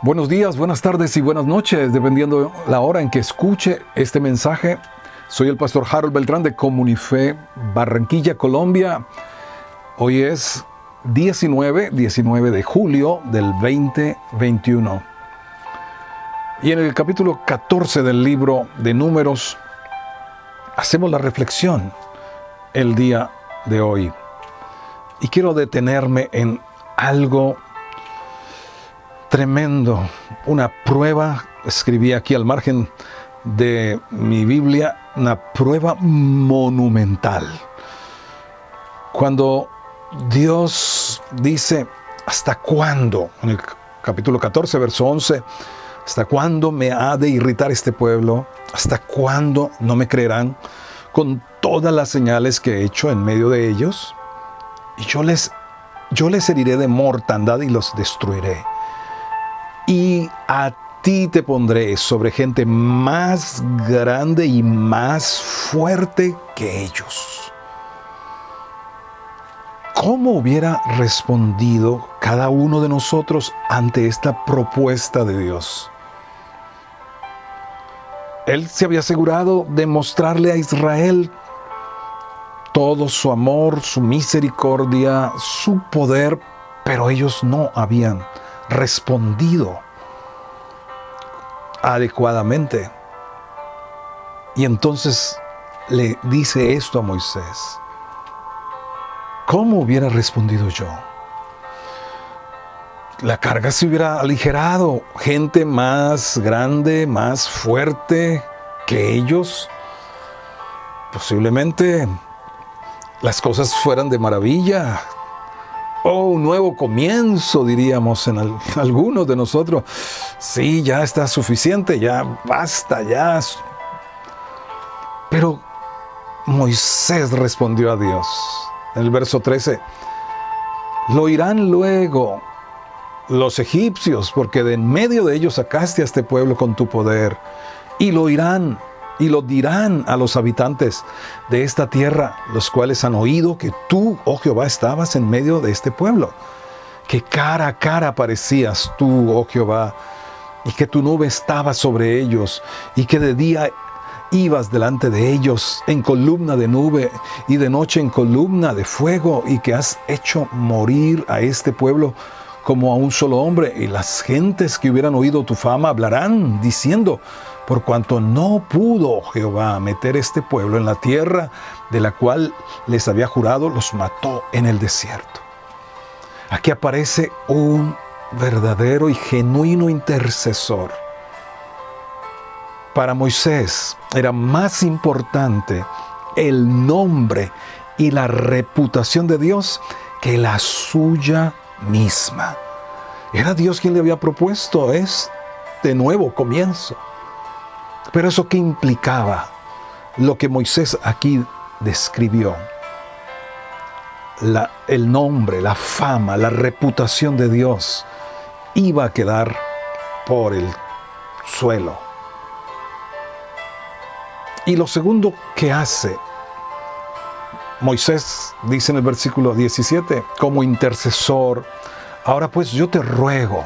Buenos días, buenas tardes y buenas noches, dependiendo la hora en que escuche este mensaje. Soy el pastor Harold Beltrán de Comunife, Barranquilla, Colombia. Hoy es 19, 19 de julio del 2021. Y en el capítulo 14 del libro de Números hacemos la reflexión el día de hoy. Y quiero detenerme en algo tremendo, una prueba, escribí aquí al margen de mi Biblia, una prueba monumental. Cuando Dios dice, ¿hasta cuándo? En el capítulo 14, verso 11, ¿hasta cuándo me ha de irritar este pueblo? ¿Hasta cuándo no me creerán con todas las señales que he hecho en medio de ellos? Y yo les, yo les heriré de mortandad y los destruiré y a ti te pondré sobre gente más grande y más fuerte que ellos. ¿Cómo hubiera respondido cada uno de nosotros ante esta propuesta de Dios? Él se había asegurado de mostrarle a Israel todo su amor, su misericordia, su poder, pero ellos no habían respondido adecuadamente. Y entonces le dice esto a Moisés. ¿Cómo hubiera respondido yo? La carga se hubiera aligerado. Gente más grande, más fuerte que ellos. Posiblemente las cosas fueran de maravilla. Oh, un nuevo comienzo, diríamos en algunos de nosotros. Sí, ya está suficiente, ya basta, ya. Pero Moisés respondió a Dios. En el verso 13, lo irán luego los egipcios, porque de en medio de ellos sacaste a este pueblo con tu poder, y lo irán y lo dirán a los habitantes de esta tierra, los cuales han oído que tú, oh Jehová, estabas en medio de este pueblo, que cara a cara parecías tú, oh Jehová, y que tu nube estaba sobre ellos, y que de día ibas delante de ellos en columna de nube y de noche en columna de fuego, y que has hecho morir a este pueblo como a un solo hombre, y las gentes que hubieran oído tu fama hablarán diciendo, por cuanto no pudo Jehová meter este pueblo en la tierra de la cual les había jurado, los mató en el desierto. Aquí aparece un verdadero y genuino intercesor. Para Moisés era más importante el nombre y la reputación de Dios que la suya misma. Era Dios quien le había propuesto este nuevo comienzo. Pero eso qué implicaba lo que Moisés aquí describió. el nombre, la fama, la reputación de Dios iba a quedar por el suelo. Y lo segundo que hace Moisés, dice en el versículo 17, como intercesor, ahora pues yo te ruego,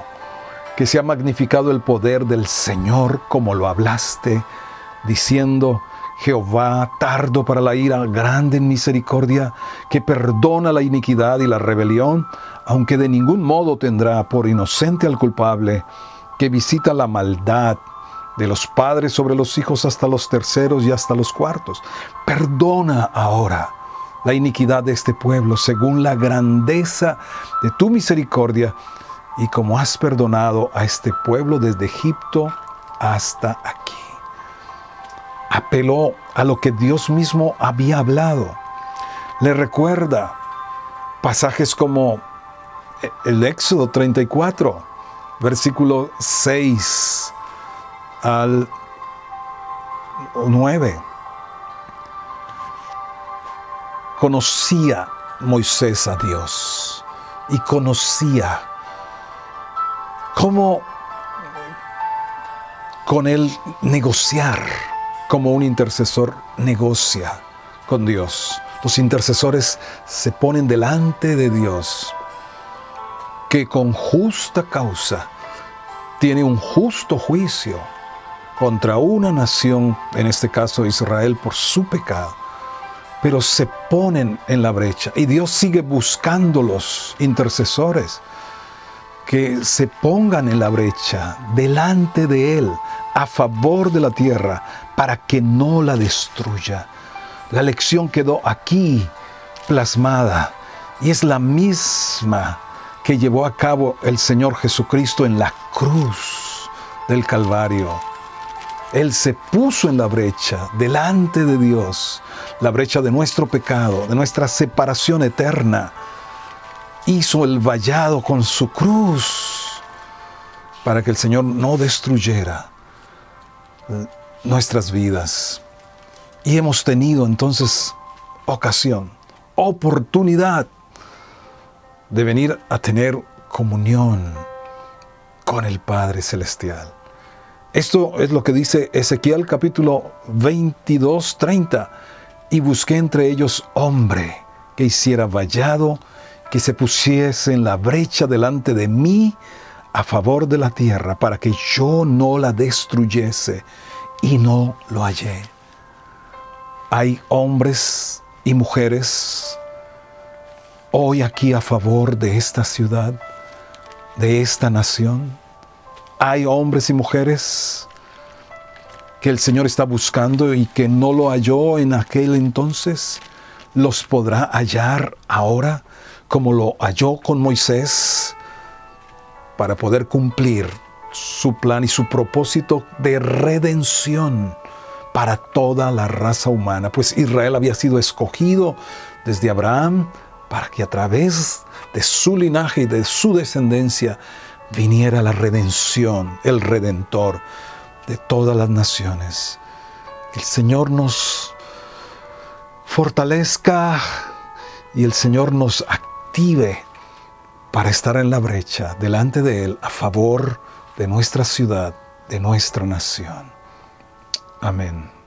que se ha magnificado el poder del Señor como lo hablaste, diciendo, Jehová, tardo para la ira, grande en misericordia, que perdona la iniquidad y la rebelión, aunque de ningún modo tendrá por inocente al culpable, que visita la maldad de los padres sobre los hijos hasta los terceros y hasta los cuartos. Perdona ahora la iniquidad de este pueblo según la grandeza de tu misericordia y como has perdonado a este pueblo desde Egipto hasta aquí. Apeló a lo que Dios mismo había hablado. Le recuerda pasajes como el Éxodo 34, versículo 6 al 9. Conocía Moisés a Dios y conocía cómo con él negociar, como un intercesor negocia con Dios. Los intercesores se ponen delante de Dios, que con justa causa tiene un justo juicio contra una nación, en este caso Israel, por su pecado. Pero se ponen en la brecha y Dios sigue buscando los intercesores que se pongan en la brecha delante de Él a favor de la tierra para que no la destruya. La lección quedó aquí plasmada y es la misma que llevó a cabo el Señor Jesucristo en la cruz del Calvario. Él se puso en la brecha delante de Dios, la brecha de nuestro pecado, de nuestra separación eterna. Hizo el vallado con su cruz para que el Señor no destruyera nuestras vidas. Y hemos tenido entonces ocasión, oportunidad de venir a tener comunión con el Padre Celestial. Esto es lo que dice Ezequiel capítulo 22, 30. Y busqué entre ellos hombre que hiciera vallado, que se pusiese en la brecha delante de mí a favor de la tierra, para que yo no la destruyese, y no lo hallé. Hay hombres y mujeres hoy aquí a favor de esta ciudad, de esta nación. Hay hombres y mujeres que el Señor está buscando y que no lo halló en aquel entonces. ¿Los podrá hallar ahora como lo halló con Moisés para poder cumplir su plan y su propósito de redención para toda la raza humana? Pues Israel había sido escogido desde Abraham para que a través de su linaje y de su descendencia viniera la redención, el redentor de todas las naciones. El Señor nos fortalezca y el Señor nos active para estar en la brecha delante de Él a favor de nuestra ciudad, de nuestra nación. Amén.